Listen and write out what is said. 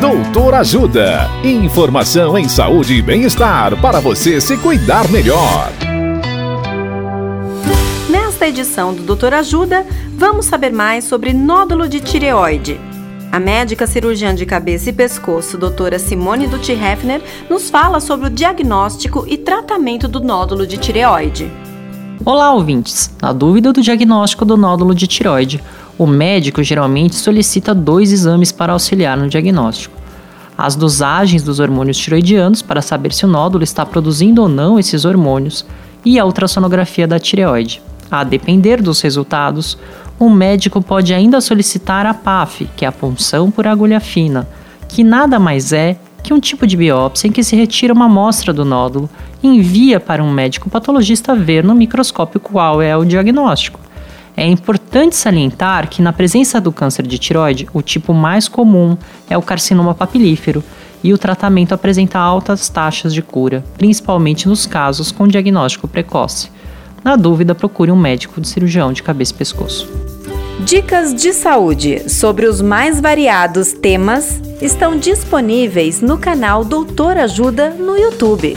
Doutor Ajuda. Informação em saúde e bem-estar para você se cuidar melhor. Nesta edição do Doutor Ajuda, vamos saber mais sobre nódulo de tireoide. A médica cirurgiã de cabeça e pescoço, doutora Simone Dutti Hefner, nos fala sobre o diagnóstico e tratamento do nódulo de tireoide. Olá, ouvintes! Na dúvida do diagnóstico do nódulo de tireoide, o médico geralmente solicita dois exames para auxiliar no diagnóstico: as dosagens dos hormônios tiroidianos para saber se o nódulo está produzindo ou não esses hormônios e a ultrassonografia da tireoide. A depender dos resultados, o médico pode ainda solicitar a PAF, que é a punção por agulha fina, que nada mais é que um tipo de biópsia em que se retira uma amostra do nódulo e envia para um médico patologista ver no microscópio qual é o diagnóstico. É importante salientar que, na presença do câncer de tiroide, o tipo mais comum é o carcinoma papilífero e o tratamento apresenta altas taxas de cura, principalmente nos casos com diagnóstico precoce. Na dúvida, procure um médico de cirurgião de cabeça e pescoço. Dicas de saúde sobre os mais variados temas estão disponíveis no canal Doutor Ajuda no YouTube.